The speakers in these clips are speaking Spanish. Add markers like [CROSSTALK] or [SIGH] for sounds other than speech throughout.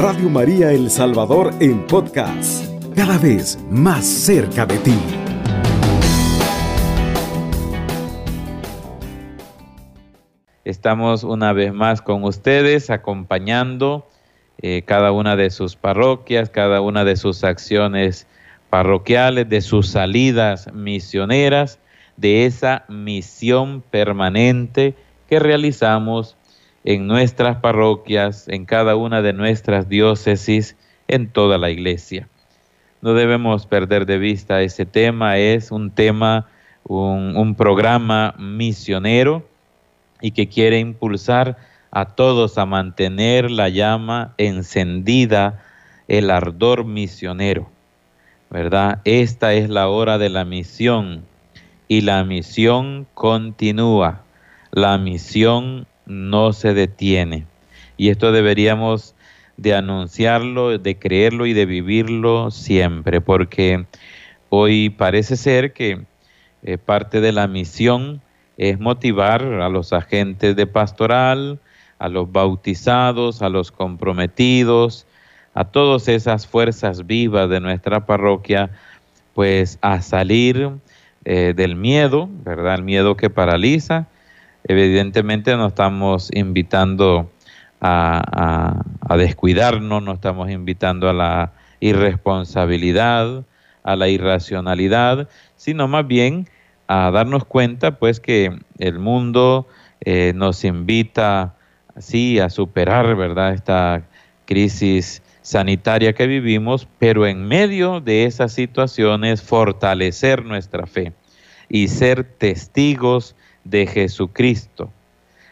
Radio María El Salvador en podcast, cada vez más cerca de ti. Estamos una vez más con ustedes acompañando eh, cada una de sus parroquias, cada una de sus acciones parroquiales, de sus salidas misioneras, de esa misión permanente que realizamos en nuestras parroquias, en cada una de nuestras diócesis, en toda la iglesia. No debemos perder de vista ese tema, es un tema, un, programa misionero y que quiere impulsar a todos a mantener la llama encendida, el ardor misionero, ¿verdad? Esta es la hora de la misión y la misión continúa, la misión no se detiene. Y esto deberíamos de anunciarlo, de creerlo y de vivirlo siempre, porque hoy parece ser que eh, parte de la misión es motivar a los agentes de pastoral, a los bautizados, a los comprometidos, a todas esas fuerzas vivas de nuestra parroquia, pues a salir eh, del miedo, ¿verdad? El miedo que paraliza. Evidentemente no estamos invitando a, descuidarnos, no estamos invitando a la irresponsabilidad, a la irracionalidad, sino más bien a darnos cuenta pues que el mundo eh, nos invita sí a superar, ¿verdad? Esta crisis sanitaria que vivimos, pero en medio de esas situaciones fortalecer nuestra fe y ser testigos de Jesucristo.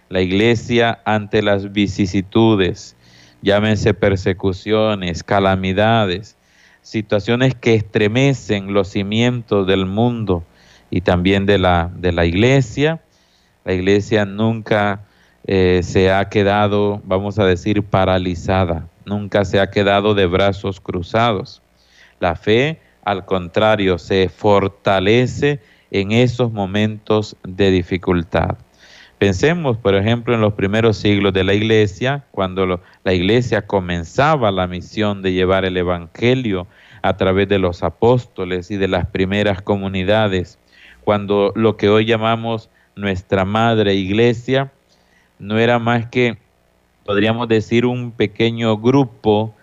La iglesia ante las vicisitudes, llámense persecuciones, calamidades, situaciones que estremecen los cimientos del mundo y también de la, de la iglesia. La iglesia nunca eh, se ha quedado, vamos a decir, paralizada, nunca se ha quedado de brazos cruzados. La fe, al contrario, se fortalece en esos momentos de dificultad. Pensemos, por ejemplo, en los primeros siglos de la iglesia, cuando la iglesia comenzaba la misión de llevar el Evangelio a través de los apóstoles y de las primeras comunidades, cuando lo que hoy llamamos nuestra madre iglesia no era más que, podríamos decir, un pequeño grupo,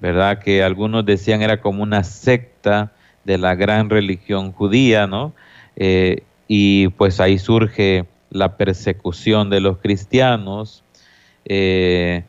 ¿verdad? Que algunos decían era como una secta de la gran religión judía, ¿no? Eh, y pues ahí surge la persecución de los cristianos, eh,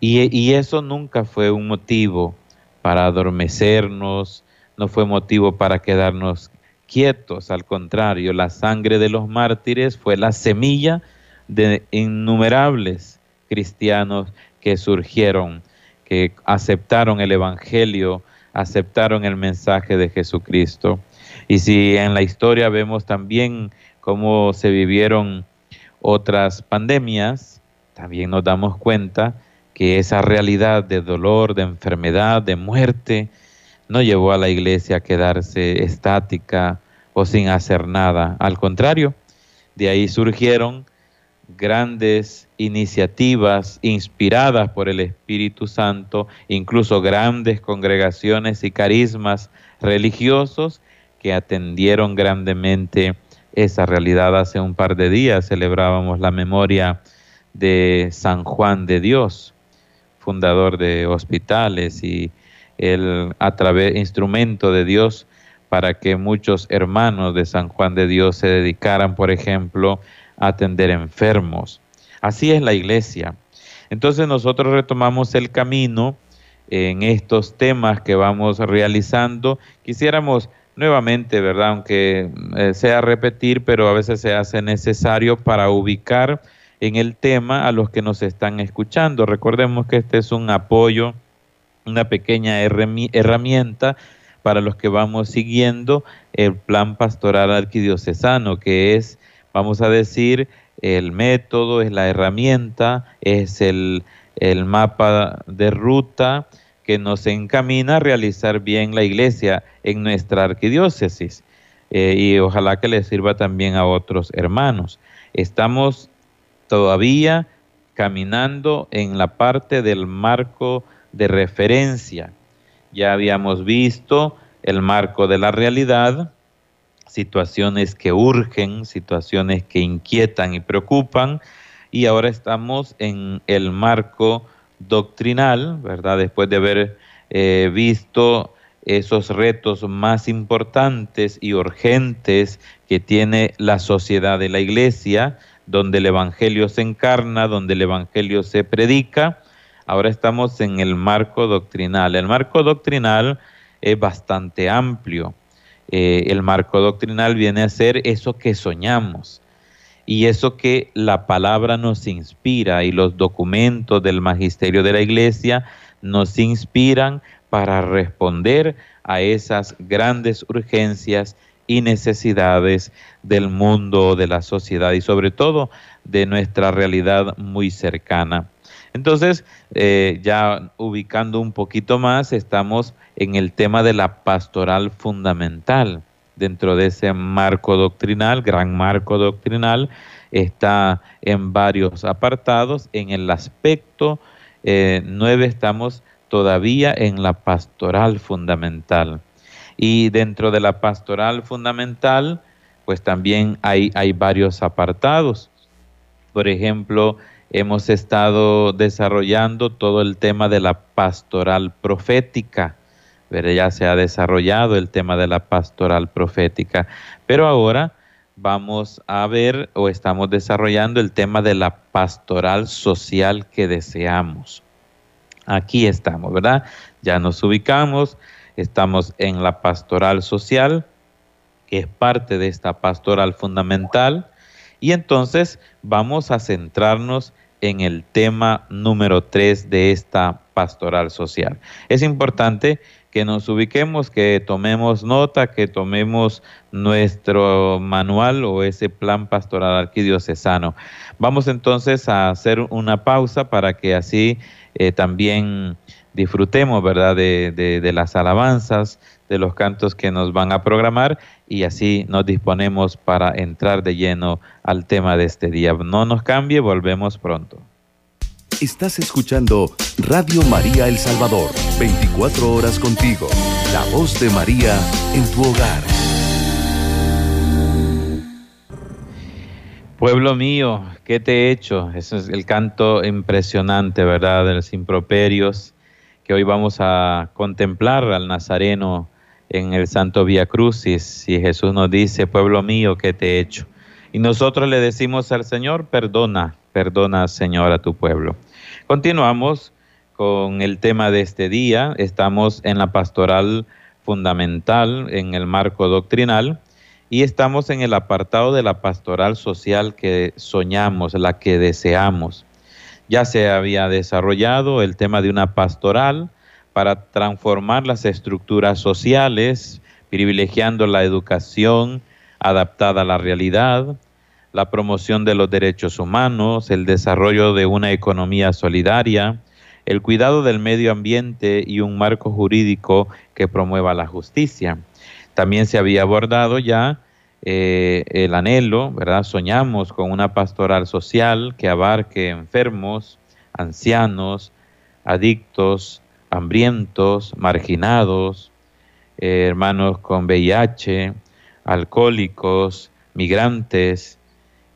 y, y, eso nunca fue un motivo para adormecernos, no fue motivo para quedarnos quietos, al contrario, la sangre de los mártires fue la semilla de innumerables cristianos que surgieron, que aceptaron el Evangelio, aceptaron el mensaje de Jesucristo. Y si en la historia vemos también cómo se vivieron otras pandemias, también nos damos cuenta que esa realidad de dolor, de enfermedad, de muerte, no llevó a la iglesia a quedarse estática o sin hacer nada. Al contrario, de ahí surgieron grandes iniciativas inspiradas por el Espíritu Santo, incluso grandes congregaciones y carismas religiosos que atendieron grandemente esa realidad. Hace un par de días celebrábamos la memoria de San Juan de Dios, fundador de hospitales y el a través instrumento de Dios para que muchos hermanos de San Juan de Dios se dedicaran, por ejemplo, a atender enfermos. Así es la iglesia. Entonces nosotros retomamos el camino en estos temas que vamos realizando. Quisiéramos nuevamente, ¿verdad? Aunque eh, sea repetir, pero a veces se hace necesario para ubicar en el tema a los que nos están escuchando. Recordemos que este es un apoyo una pequeña herramienta para los que vamos siguiendo el plan pastoral arquidiocesano, que es, vamos a decir, el método, es la herramienta, es el, mapa de ruta que nos encamina a realizar bien la iglesia en nuestra arquidiócesis. Eh, y ojalá que le sirva también a otros hermanos. Estamos todavía caminando en la parte del marco de referencia. Ya habíamos visto el marco de la realidad, situaciones que urgen, situaciones que inquietan y preocupan, y ahora estamos en el marco doctrinal, ¿verdad? Después de haber eh, visto esos retos más importantes y urgentes que tiene la sociedad de la iglesia, donde el Evangelio se encarna, donde el Evangelio se predica. Ahora estamos en el marco doctrinal. El marco doctrinal es bastante amplio. Eh, el marco doctrinal viene a ser eso que soñamos y eso que la palabra nos inspira y los documentos del magisterio de la iglesia nos inspiran para responder a esas grandes urgencias y necesidades del mundo, de la sociedad y sobre todo de nuestra realidad muy cercana. Entonces, eh, ya ubicando un poquito más, estamos en el tema de la pastoral fundamental. Dentro de ese marco doctrinal, gran marco doctrinal, está en varios apartados. En el aspecto eh, nueve estamos todavía en la pastoral fundamental. Y dentro de la pastoral fundamental, pues también hay varios apartados. Por ejemplo, hemos estado desarrollando todo el tema de la pastoral profética. Ya se ha desarrollado el tema de la pastoral profética. Pero ahora vamos a ver o estamos desarrollando el tema de la pastoral social que deseamos. Aquí estamos, ¿verdad? Ya nos ubicamos, estamos en la pastoral social, que es parte de esta pastoral fundamental, y entonces vamos a centrarnos en el tema número 3 de esta pastoral social. Es importante que nos ubiquemos, que tomemos nota, que tomemos nuestro manual o ese plan pastoral arquidiocesano. Vamos entonces a hacer una pausa para que así eh, también disfrutemos, ¿verdad?, de, de las alabanzas, de los cantos que nos van a programar y así nos disponemos para entrar de lleno al tema de este día. No nos cambie, volvemos pronto. Estás escuchando Radio María El Salvador, 24 horas contigo, la voz de María en tu hogar. Pueblo mío, ¿qué te he hecho? Ese es el canto impresionante, ¿verdad? De los improperios que hoy vamos a contemplar al Nazareno en el Santo Vía Crucis. Y Jesús nos dice, pueblo mío, ¿qué te he hecho? Y nosotros le decimos al Señor, perdona, perdona, Señor, a tu pueblo. Continuamos con el tema de este día. Estamos en la pastoral fundamental, en el marco doctrinal, y estamos en el apartado de la pastoral social que soñamos, la que deseamos. Ya se había desarrollado el tema de una pastoral para transformar las estructuras sociales, privilegiando la educación adaptada a la realidad, la promoción de los derechos humanos, el desarrollo de una economía solidaria, el cuidado del medio ambiente y un marco jurídico que promueva la justicia. También se había abordado ya eh, el anhelo, ¿verdad? Soñamos con una pastoral social que abarque enfermos, ancianos, adictos, hambrientos, marginados, eh, hermanos con VIH, alcohólicos, migrantes,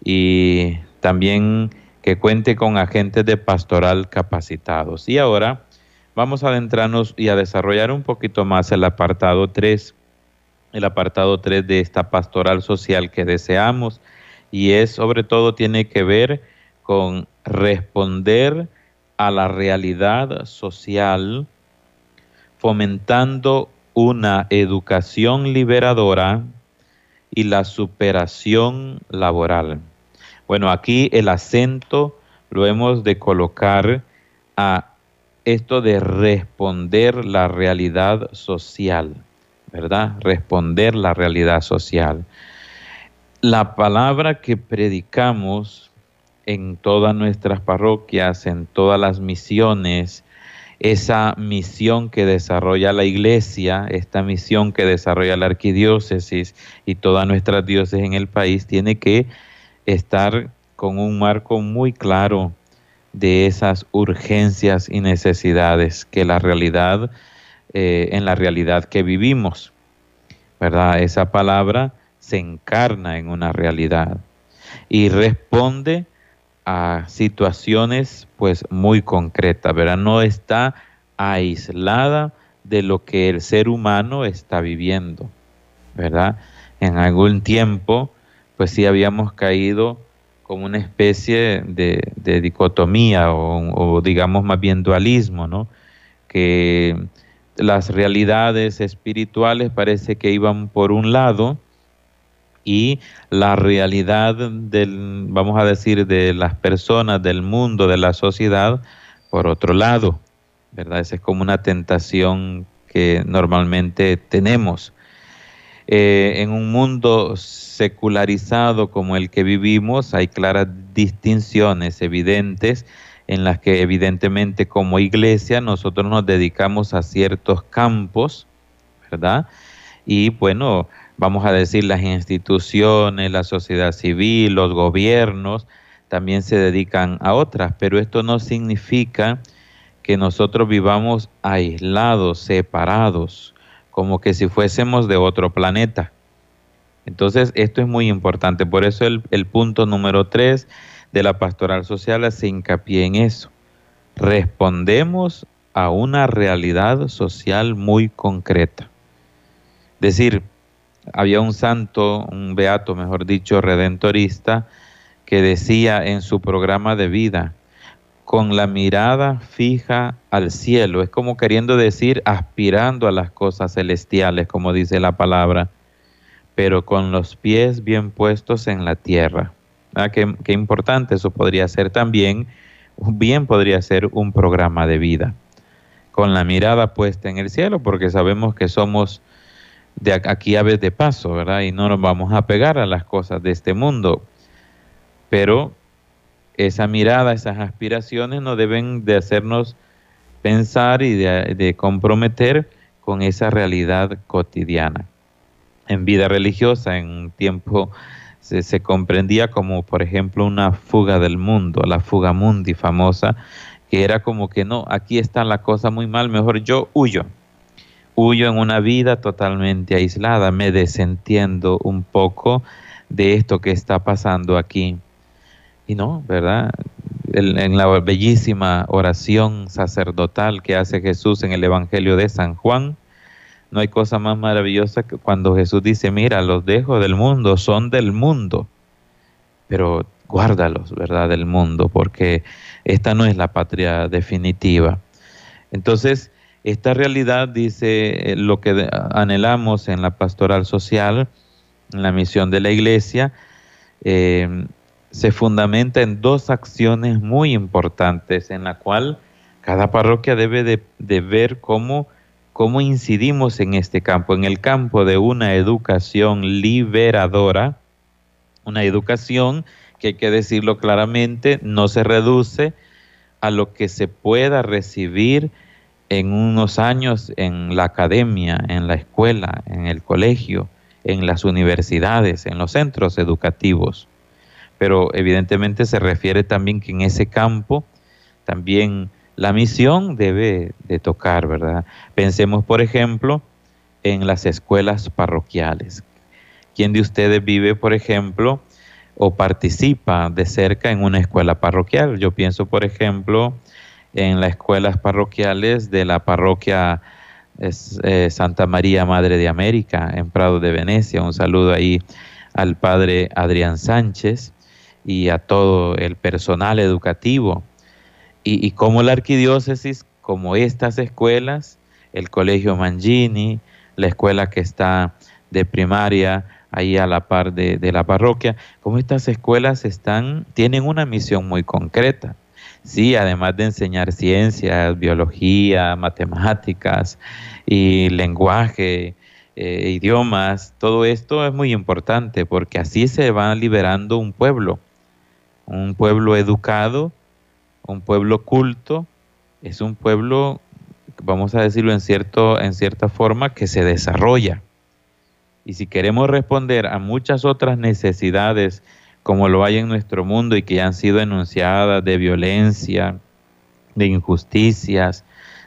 y también que cuente con agentes de pastoral capacitados. Y ahora vamos a adentrarnos y a desarrollar un poquito más el apartado 3, el apartado 3 de esta pastoral social que deseamos y es sobre todo tiene que ver con responder a la realidad social fomentando una educación liberadora y la superación laboral. Bueno, aquí el acento lo hemos de colocar a esto de responder la realidad social, ¿verdad? Responder la realidad social. La palabra que predicamos en todas nuestras parroquias, en todas las misiones, esa misión que desarrolla la iglesia, esta misión que desarrolla la arquidiócesis y todas nuestras diócesis en el país, tiene que estar con un marco muy claro de esas urgencias y necesidades que la realidad, eh, en la realidad que vivimos, ¿verdad? Esa palabra se encarna en una realidad y responde a situaciones pues muy concretas, ¿verdad? No está aislada de lo que el ser humano está viviendo, ¿verdad? En algún tiempo pues sí habíamos caído como una especie de, dicotomía o, o, digamos más bien dualismo, ¿no? Que las realidades espirituales parece que iban por un lado y la realidad del, vamos a decir, de las personas, del mundo, de la sociedad, por otro lado, ¿verdad? Esa es como una tentación que normalmente tenemos. Eh, en un mundo secularizado como el que vivimos hay claras distinciones evidentes en las que evidentemente como iglesia nosotros nos dedicamos a ciertos campos, ¿verdad? Y bueno, vamos a decir las instituciones, la sociedad civil, los gobiernos, también se dedican a otras, pero esto no significa que nosotros vivamos aislados, separados como que si fuésemos de otro planeta. Entonces, esto es muy importante. Por eso el, punto número tres de la pastoral social hace hincapié en eso. Respondemos a una realidad social muy concreta. Decir, había un santo, un beato, mejor dicho, redentorista, que decía en su programa de vida, con la mirada fija al cielo. Es como queriendo decir aspirando a las cosas celestiales, como dice la palabra, pero con los pies bien puestos en la tierra. Ah, qué, qué, importante, eso podría ser también, bien podría ser un programa de vida, con la mirada puesta en el cielo, porque sabemos que somos de aquí aves de paso, ¿verdad? Y no nos vamos a pegar a las cosas de este mundo, pero esa mirada, esas aspiraciones no deben de hacernos pensar y de, comprometer con esa realidad cotidiana. En vida religiosa, en un tiempo se, se, comprendía como, por ejemplo, una fuga del mundo, la fuga mundi famosa, que era como que no, aquí está la cosa muy mal, mejor yo huyo. Huyo en una vida totalmente aislada, me desentiendo un poco de esto que está pasando aquí. Y no, ¿verdad? en la bellísima oración sacerdotal que hace Jesús en el Evangelio de San Juan, no hay cosa más maravillosa que cuando Jesús dice, mira, los dejo del mundo, son del mundo, pero guárdalos, ¿verdad? Del mundo, porque esta no es la patria definitiva. Entonces, esta realidad dice eh, lo que anhelamos en la pastoral social, en la misión de la iglesia, eh, se fundamenta en dos acciones muy importantes en la cual cada parroquia debe de, ver cómo, cómo incidimos en este campo, en el campo de una educación liberadora, una educación que hay que decirlo claramente, no se reduce a lo que se pueda recibir en unos años en la academia, en la escuela, en el colegio, en las universidades, en los centros educativos pero evidentemente se refiere también que en ese campo también la misión debe de tocar, ¿verdad? Pensemos, por ejemplo, en las escuelas parroquiales. ¿Quién de ustedes vive, por ejemplo, o participa de cerca en una escuela parroquial? Yo pienso, por ejemplo, en las escuelas parroquiales de la parroquia eh, Santa María Madre de América en Prado de Venecia. Un saludo ahí al padre Adrián Sánchez y a todo el personal educativo. Y, como la arquidiócesis, como estas escuelas, el Colegio Mangini, la escuela que está de primaria ahí a la par de, la parroquia, como estas escuelas están, tienen una misión muy concreta. Sí, además de enseñar ciencias, biología, matemáticas y lenguaje, eh, idiomas, todo esto es muy importante porque así se va liberando un pueblo un pueblo educado, un pueblo culto, es un pueblo, vamos a decirlo en, cierto, en cierta forma, que se desarrolla. Y si queremos responder a muchas otras necesidades como lo hay en nuestro mundo y que ya han sido enunciadas de violencia, de injusticias,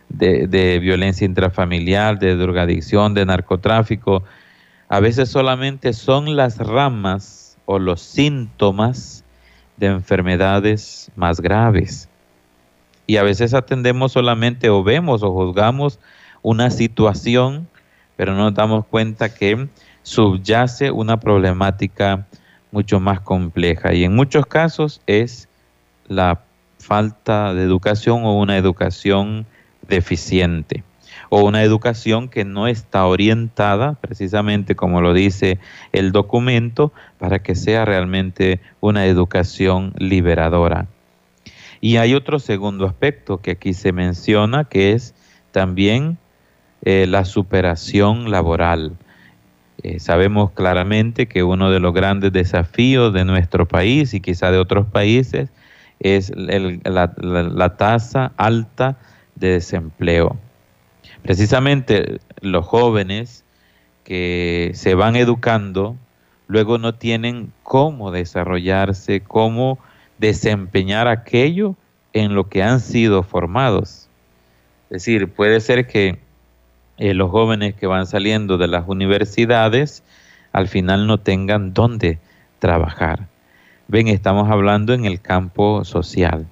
de, violencia intrafamiliar, de drogadicción, de narcotráfico, a veces solamente son las ramas o los síntomas de enfermedades más graves. Y a veces atendemos solamente o vemos o juzgamos una situación, pero no nos damos cuenta que subyace una problemática mucho más compleja. Y en muchos casos es la falta de educación o una educación deficiente o una educación que no está orientada, precisamente como lo dice el documento, para que sea realmente una educación liberadora. Y hay otro segundo aspecto que aquí se menciona, que es también eh, la superación laboral. Eh, sabemos claramente que uno de los grandes desafíos de nuestro país y quizá de otros países es la, tasa alta de desempleo. Precisamente los jóvenes que se van educando luego no tienen cómo desarrollarse, cómo desempeñar aquello en lo que han sido formados. Es decir, puede ser que eh, los jóvenes que van saliendo de las universidades al final no tengan dónde trabajar. Ven, estamos hablando en el campo social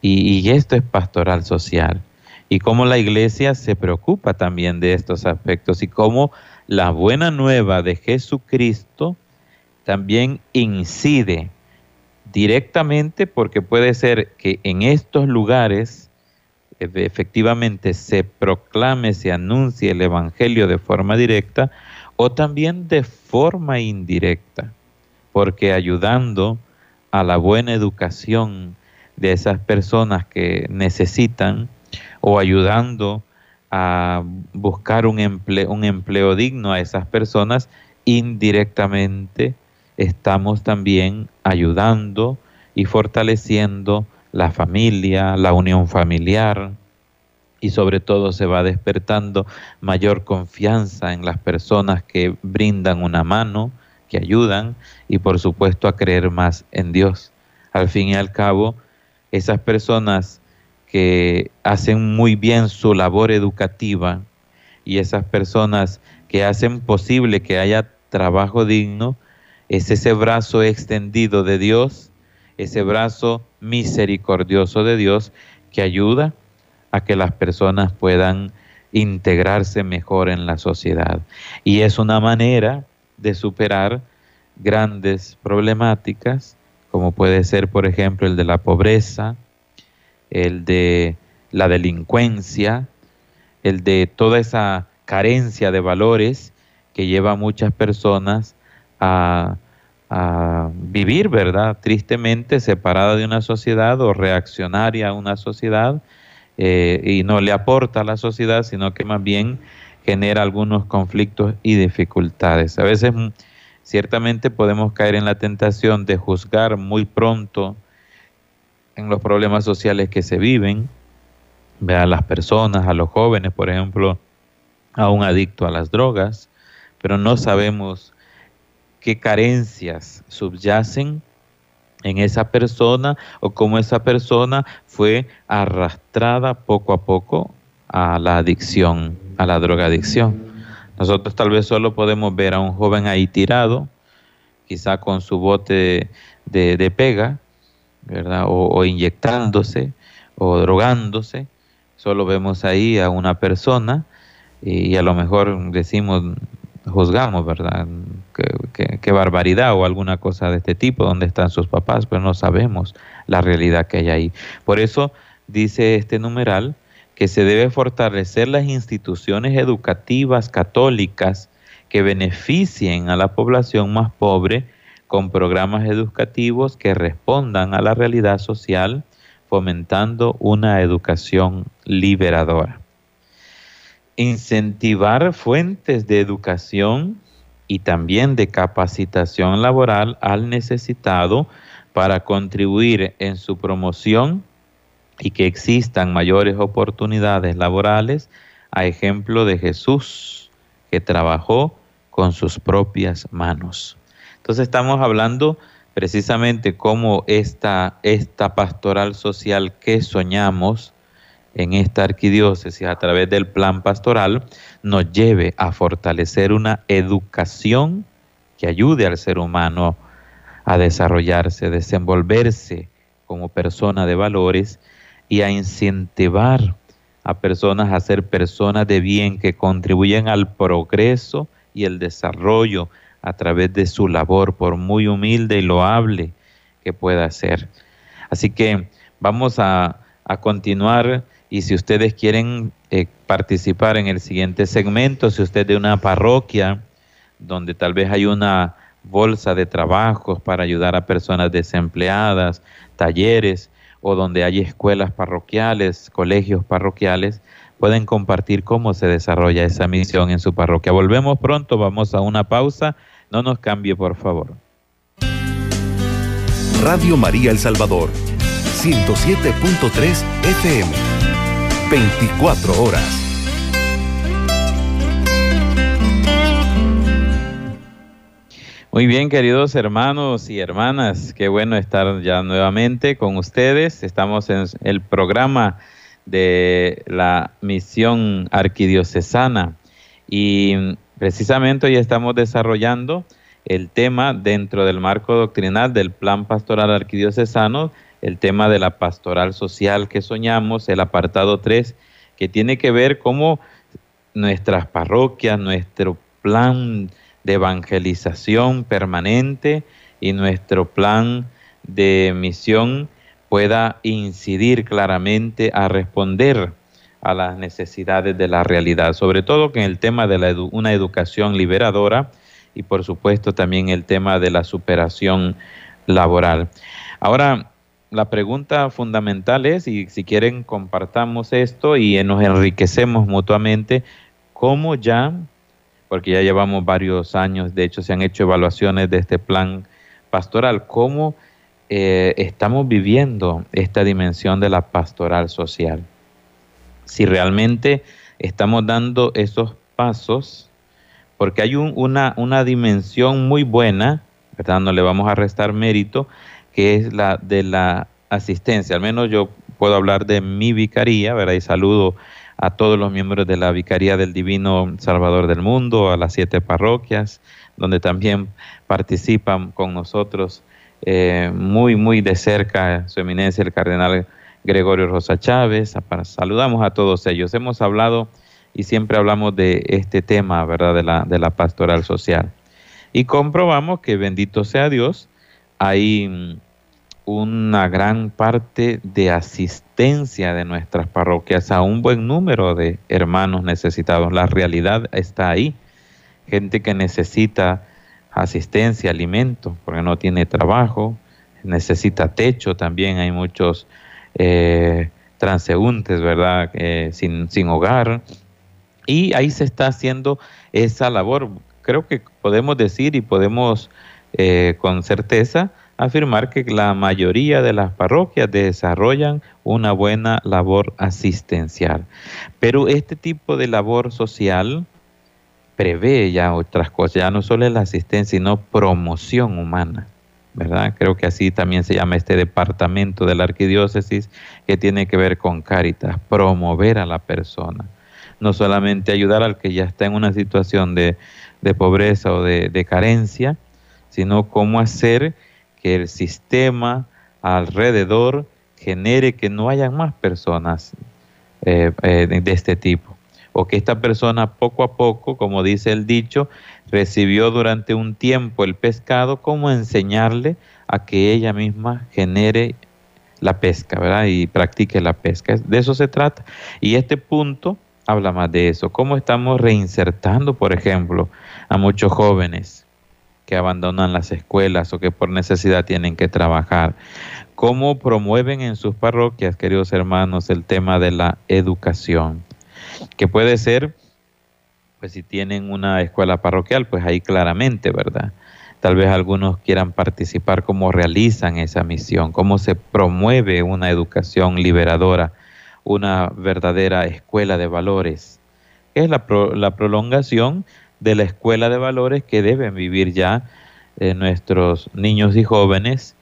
y, y esto es pastoral social y cómo la iglesia se preocupa también de estos aspectos y cómo la buena nueva de Jesucristo también incide directamente porque puede ser que en estos lugares efectivamente se proclame, se anuncie el Evangelio de forma directa o también de forma indirecta, porque ayudando a la buena educación de esas personas que necesitan o ayudando a buscar un empleo, un empleo digno a esas personas, indirectamente estamos también ayudando y fortaleciendo la familia, la unión familiar y sobre todo se va despertando mayor confianza en las personas que brindan una mano, que ayudan y por supuesto a creer más en Dios. Al fin y al cabo, esas personas que hacen muy bien su labor educativa y esas personas que hacen posible que haya trabajo digno, es ese brazo extendido de Dios ese brazo misericordioso de Dios que ayuda a que las personas puedan integrarse mejor en la sociedad. Y es una manera de superar grandes problemáticas, como puede ser, por ejemplo, el de la pobreza, el de la delincuencia, el de toda esa carencia de valores que lleva a muchas personas a a vivir, ¿verdad? Tristemente separada de una sociedad o reaccionaria a una sociedad eh, y no le aporta a la sociedad, sino que más bien genera algunos conflictos y dificultades. A veces mm, ciertamente podemos caer en la tentación de juzgar muy pronto en los problemas sociales que se viven, a las personas, a los jóvenes, por ejemplo, a un adicto a las drogas, pero no sabemos qué carencias subyacen en esa persona o cómo esa persona fue arrastrada poco a poco a la adicción, a la drogadicción. Nosotros tal vez solo podemos ver a un joven ahí tirado, quizá con su bote de, pega, ¿verdad? O, o, inyectándose o drogándose. Solo vemos ahí a una persona y a lo mejor decimos, juzgamos, ¿verdad? Qué, barbaridad o alguna cosa de este tipo, dónde están sus papás, pero no sabemos la realidad que hay ahí. Por eso dice este numeral que se debe fortalecer las instituciones educativas católicas que beneficien a la población más pobre con programas educativos que respondan a la realidad social, fomentando una educación liberadora incentivar fuentes de educación y también de capacitación laboral al necesitado para contribuir en su promoción y que existan mayores oportunidades laborales, a ejemplo de Jesús, que trabajó con sus propias manos. Entonces estamos hablando precisamente cómo esta, esta pastoral social que soñamos en esta arquidiócesis a través del plan pastoral nos lleve a fortalecer una educación que ayude al ser humano a desarrollarse, desenvolverse como persona de valores y a incentivar a personas a ser personas de bien que contribuyen al progreso y el desarrollo a través de su labor, por muy humilde y loable que pueda ser. Así que vamos a, continuar y si ustedes quieren eh, participar en el siguiente segmento, si usted de una parroquia donde tal vez hay una bolsa de trabajos para ayudar a personas desempleadas, talleres o donde hay escuelas parroquiales, colegios parroquiales, pueden compartir cómo se desarrolla esa misión en su parroquia. Volvemos pronto, vamos a una pausa, no nos cambie por favor. Radio María El Salvador, 107.3 FM, 24 horas. Muy bien, queridos hermanos y hermanas, qué bueno estar ya nuevamente con ustedes. Estamos en el programa de la misión arquidiocesana y precisamente hoy estamos desarrollando el tema dentro del marco doctrinal del plan pastoral arquidiocesano, el tema de la pastoral social que soñamos, el apartado 3, que tiene que ver cómo nuestras parroquias, nuestro plan de evangelización permanente y nuestro plan de misión pueda incidir claramente a responder a las necesidades de la realidad, sobre todo en el tema de una educación liberadora y por supuesto también el tema de la superación laboral. Ahora, la pregunta fundamental es, y si quieren compartamos esto y nos enriquecemos mutuamente, ¿cómo ya porque ya llevamos varios años, de hecho se han hecho evaluaciones de este plan pastoral, cómo eh, estamos viviendo esta dimensión de la pastoral social. Si realmente estamos dando esos pasos, porque hay una, una dimensión muy buena, ¿verdad? No le vamos a restar mérito, que es la de la asistencia. Al menos yo puedo hablar de mi vicaría, ¿verdad? Y saludo a todos los miembros de la Vicaría del Divino Salvador del Mundo, a las siete parroquias, donde también participan con nosotros eh, muy, muy de cerca su eminencia el cardenal Gregorio Rosa Chávez. Saludamos a todos ellos. Hemos hablado y siempre hablamos de este tema, ¿verdad?, de la, de la pastoral social. Y comprobamos que bendito sea Dios, hay mm, una gran parte de asistencia de nuestras parroquias a un buen número de hermanos necesitados. La realidad está ahí. Gente que necesita asistencia, alimento, porque no tiene trabajo, necesita techo también. Hay muchos eh, transeúntes, ¿verdad? Eh, sin, sin hogar. Y ahí se está haciendo esa labor. Creo que podemos decir y podemos eh, con certeza afirmar que la mayoría de las parroquias desarrollan una buena labor asistencial. Pero este tipo de labor social prevé ya otras cosas, ya no solo la asistencia, sino promoción humana. ¿verdad? Creo que así también se llama este departamento de la arquidiócesis que tiene que ver con Cáritas, promover a la persona. No solamente ayudar al que ya está en una situación de, pobreza o de carencia, sino cómo hacer que el sistema alrededor genere que no haya más personas eh, eh, de este tipo. O que esta persona poco a poco, como dice el dicho, recibió durante un tiempo el pescado, como enseñarle a que ella misma genere la pesca, ¿verdad? Y practique la pesca. De eso se trata. Y este punto habla más de eso. ¿Cómo estamos reinsertando, por ejemplo, a muchos jóvenes que abandonan las escuelas o que por necesidad tienen que trabajar. ¿Cómo promueven en sus parroquias, queridos hermanos, el tema de la educación? Que puede ser, pues si tienen una escuela parroquial, pues ahí claramente, ¿verdad? Tal vez algunos quieran participar, cómo realizan esa misión, cómo se promueve una educación liberadora, una verdadera escuela de valores. Es la, la prolongación de la escuela de valores que deben vivir ya eh, nuestros niños y jóvenes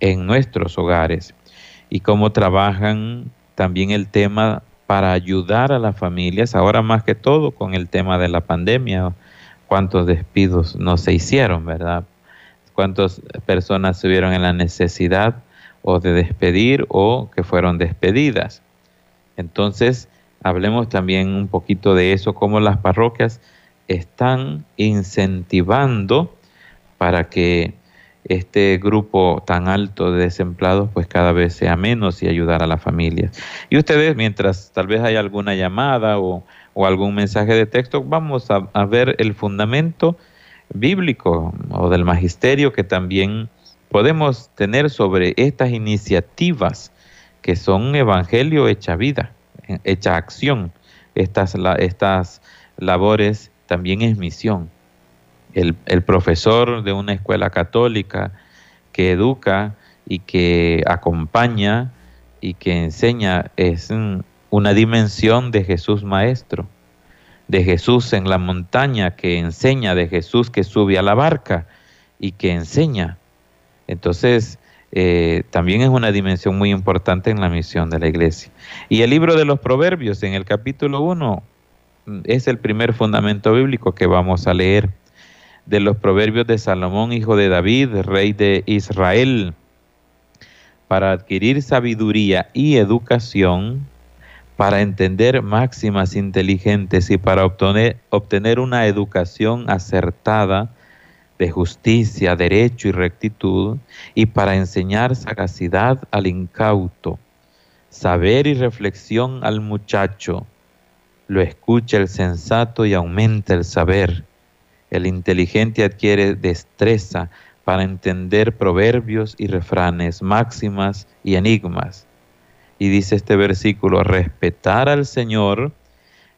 en nuestros hogares y cómo trabajan también el tema para ayudar a las familias, ahora más que todo con el tema de la pandemia, cuántos despidos no se hicieron, ¿verdad? Cuántas personas se vieron en la necesidad o de despedir o que fueron despedidas. Entonces, hablemos también un poquito de eso, cómo las parroquias están incentivando para que este grupo tan alto de desempleados pues cada vez sea menos y ayudar a las familias. Y ustedes, mientras tal vez haya alguna llamada o, algún mensaje de texto, vamos a, a, ver el fundamento bíblico o del magisterio que también podemos tener sobre estas iniciativas que son evangelio hecha vida, hecha acción. Estas, estas labores también es misión el, profesor de una escuela católica que educa y que acompaña y que enseña es una dimensión de Jesús Maestro, de Jesús en la montaña, que enseña, de Jesús que sube a la barca y que enseña. Entonces, eh, también es una dimensión muy importante en la misión de la iglesia. Y el libro de los Proverbios, en el capítulo 1, es el primer fundamento bíblico que vamos a leer. De los proverbios de Salomón, hijo de David, rey de Israel, para adquirir sabiduría y educación, para entender máximas inteligentes y para obtener, obtener una educación acertada de justicia, derecho y rectitud, y para enseñar sagacidad al incauto, saber y reflexión al muchacho, lo escucha el sensato y aumenta el saber el inteligente adquiere destreza para entender proverbios y refranes, máximas y enigmas. Y dice este versículo, respetar al Señor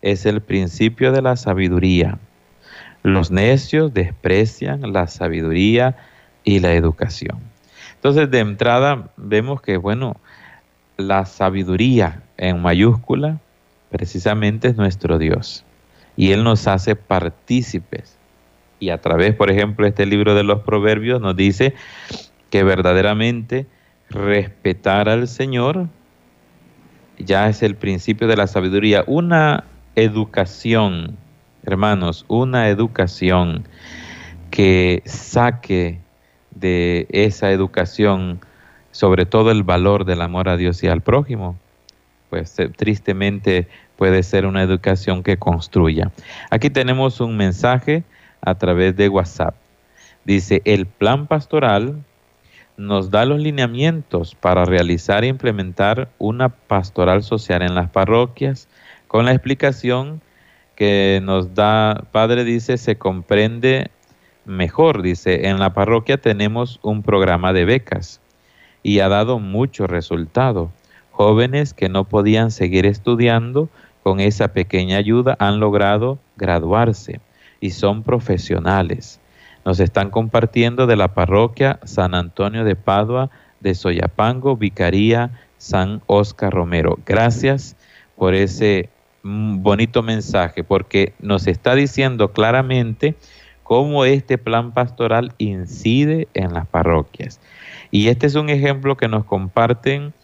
es el principio de la sabiduría. Los necios desprecian la sabiduría y la educación. Entonces, de entrada, vemos que, bueno, la sabiduría en mayúscula precisamente es nuestro Dios. Y Él nos hace partícipes y a través, por ejemplo, este libro de los proverbios nos dice que verdaderamente respetar al Señor ya es el principio de la sabiduría. Una educación, hermanos, una educación que saque de esa educación sobre todo el valor del amor a Dios y al prójimo, pues eh, tristemente puede ser una educación que construya. Aquí tenemos un mensaje a través de WhatsApp. Dice, el plan pastoral nos da los lineamientos para realizar e implementar una pastoral social en las parroquias con la explicación que nos da, Padre dice, se comprende mejor, dice, en la parroquia tenemos un programa de becas y ha dado mucho resultado. Jóvenes que no podían seguir estudiando con esa pequeña ayuda han logrado graduarse y son profesionales. Nos están compartiendo de la parroquia San Antonio de Padua de Soyapango, Vicaría San Oscar Romero. Gracias por ese mm, bonito mensaje, porque nos está diciendo claramente cómo este plan pastoral incide en las parroquias. Y este es un ejemplo que nos comparten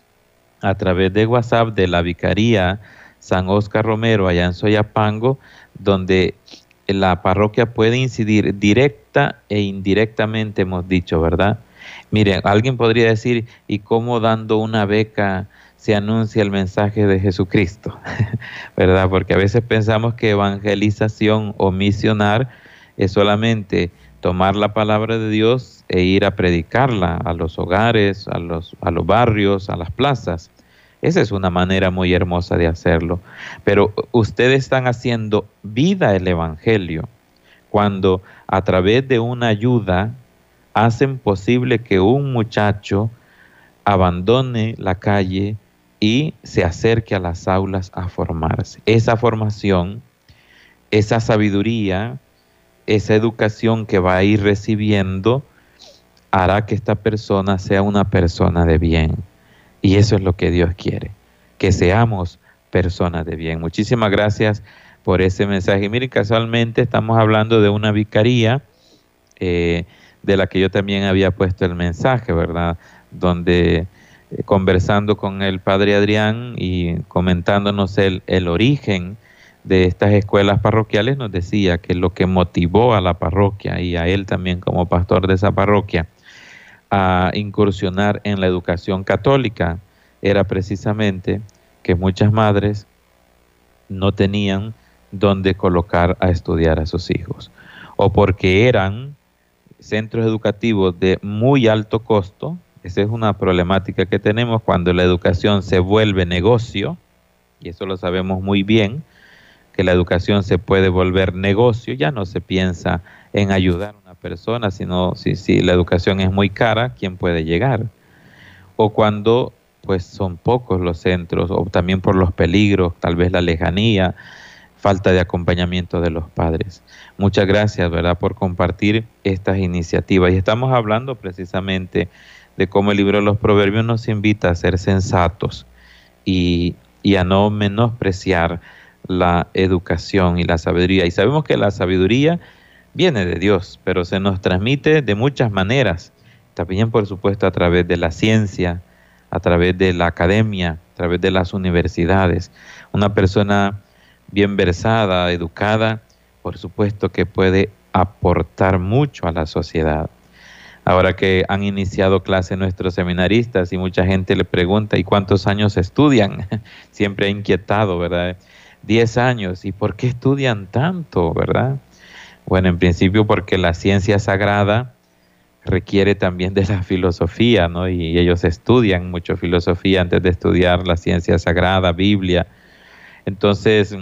a través de WhatsApp de la Vicaría San Oscar Romero allá en Soyapango, donde la parroquia puede incidir directa e indirectamente, hemos dicho, ¿verdad? Miren, alguien podría decir, ¿y cómo dando una beca se anuncia el mensaje de Jesucristo? [LAUGHS] ¿Verdad? Porque a veces pensamos que evangelización o misionar es solamente tomar la palabra de Dios e ir a predicarla a los hogares, a los, a los barrios, a las plazas. Esa es una manera muy hermosa de hacerlo. Pero ustedes están haciendo vida el Evangelio cuando a través de una ayuda hacen posible que un muchacho abandone la calle y se acerque a las aulas a formarse. Esa formación, esa sabiduría, esa educación que va a ir recibiendo hará que esta persona sea una persona de bien y eso es lo que Dios quiere, que seamos personas de bien. Muchísimas gracias por ese mensaje. Miren, casualmente estamos hablando de una vicaría eh, de la que yo también había puesto el mensaje, ¿verdad? Donde eh, conversando con el padre Adrián y comentándonos el, el origen de estas escuelas parroquiales, nos decía que lo que motivó a la parroquia y a él también como pastor de esa parroquia a incursionar en la educación católica. Era precisamente que muchas madres no tenían donde colocar a estudiar a sus hijos o porque eran centros educativos de muy alto costo, esa es una problemática que tenemos cuando la educación se vuelve negocio, y eso lo sabemos muy bien, que la educación se puede volver negocio, ya no se piensa en ayudar a una persona, sino si, si la educación es muy cara, ¿quién puede llegar? O cuando pues son pocos los centros, o también por los peligros, tal vez la lejanía, falta de acompañamiento de los padres. Muchas gracias, ¿verdad?, por compartir estas iniciativas. Y estamos hablando precisamente de cómo el libro de los proverbios nos invita a ser sensatos y, a no menospreciar la educación y la sabiduría. Y sabemos que la sabiduría viene de Dios, pero se nos transmite de muchas maneras. También, por supuesto, a través de la ciencia, a través de la academia, a través de las universidades. Una persona bien versada, educada, por supuesto que puede aportar mucho a la sociedad. Ahora que han iniciado clase nuestros seminaristas y mucha gente le pregunta, ¿y cuántos años estudian? [LAUGHS] Siempre ha inquietado, ¿verdad? Diez años. ¿Y por qué estudian tanto, verdad? Bueno, en principio porque la ciencia sagrada requiere también de la filosofía, ¿no? Y ellos estudian mucho filosofía antes de estudiar la ciencia sagrada, Biblia. Entonces,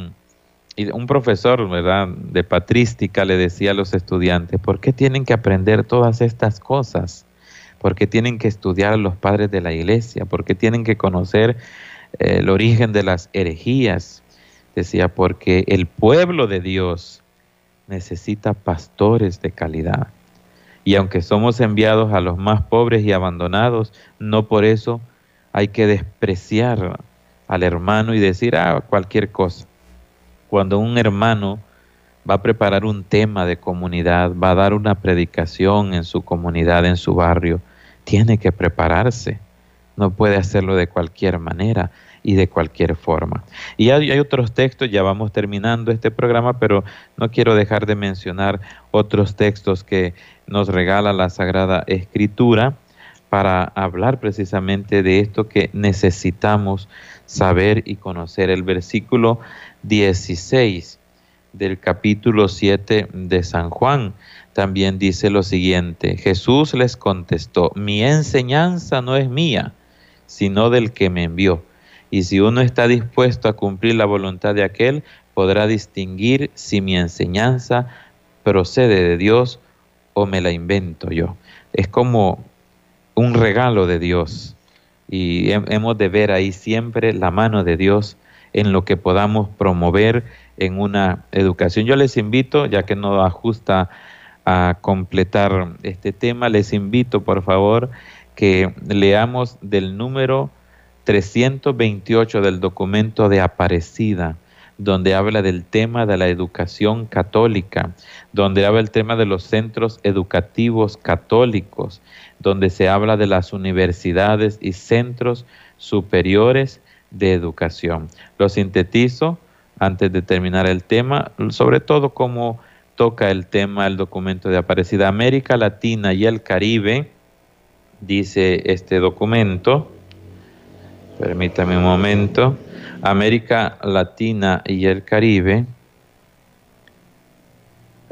un profesor, ¿verdad?, de patrística le decía a los estudiantes, ¿por qué tienen que aprender todas estas cosas? ¿Por qué tienen que estudiar a los padres de la iglesia? ¿Por qué tienen que conocer eh, el origen de las herejías? Decía, porque el pueblo de Dios necesita pastores de calidad. Y aunque somos enviados a los más pobres y abandonados, no por eso hay que despreciar al hermano y decir, ah, cualquier cosa cuando un hermano va a preparar un tema de comunidad, va a dar una predicación en su comunidad, en su barrio, tiene que prepararse. No puede hacerlo de cualquier manera y de cualquier forma. Y hay, otros textos, ya vamos terminando este programa, pero no quiero dejar de mencionar otros textos que nos regala la Sagrada Escritura para hablar precisamente de esto que necesitamos saber y conocer. El versículo 16 del capítulo 7 de San Juan también dice lo siguiente, Jesús les contestó, mi enseñanza no es mía, sino del que me envió. Y si uno está dispuesto a cumplir la voluntad de aquel, podrá distinguir si mi enseñanza procede de Dios o me la invento yo. Es como un regalo de Dios y hemos de ver ahí siempre la mano de Dios en lo que podamos promover en una educación. Yo les invito, ya que no ajusta a completar este tema, les invito por favor que leamos del número 328 del documento de Aparecida, donde habla del tema de la educación católica, donde habla el tema de los centros educativos católicos, donde se habla de las universidades y centros superiores de educación. Lo sintetizo antes de terminar el tema, sobre todo cómo toca el tema el documento de Aparecida. América Latina y el Caribe, dice este documento, permítame un momento, América Latina y el Caribe,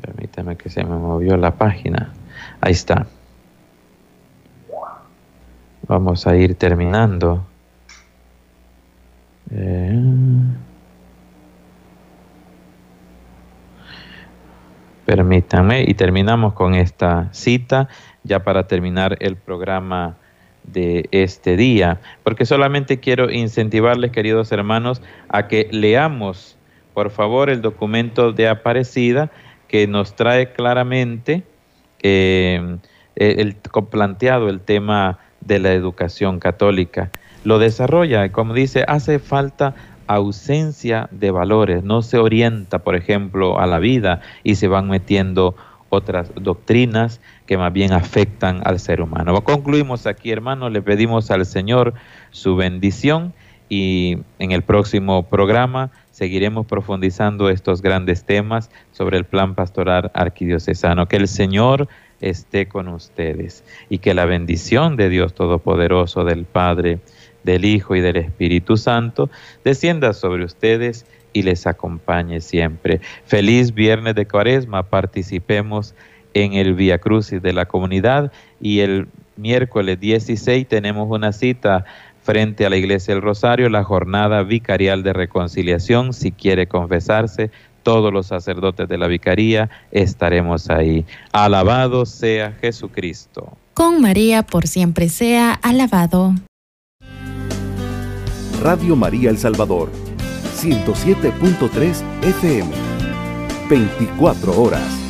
permítame que se me movió la página, ahí está. Vamos a ir terminando. Eh, permítanme y terminamos con esta cita ya para terminar el programa de este día, porque solamente quiero incentivarles, queridos hermanos, a que leamos, por favor, el documento de Aparecida que nos trae claramente eh, el, planteado el tema de la educación católica. Lo desarrolla, como dice, hace falta ausencia de valores, no se orienta, por ejemplo, a la vida y se van metiendo otras doctrinas que más bien afectan al ser humano. Concluimos aquí, hermanos, le pedimos al Señor su bendición y en el próximo programa seguiremos profundizando estos grandes temas sobre el plan pastoral arquidiocesano. Que el Señor esté con ustedes y que la bendición de Dios Todopoderoso, del Padre, del Hijo y del Espíritu Santo descienda sobre ustedes y les acompañe siempre. Feliz viernes de Cuaresma, participemos en el Via Crucis de la comunidad y el miércoles 16 tenemos una cita frente a la Iglesia del Rosario, la jornada vicarial de reconciliación. Si quiere confesarse, todos los sacerdotes de la vicaría estaremos ahí. Alabado sea Jesucristo. Con María por siempre sea alabado. Radio María El Salvador, 107.3 FM, 24 horas.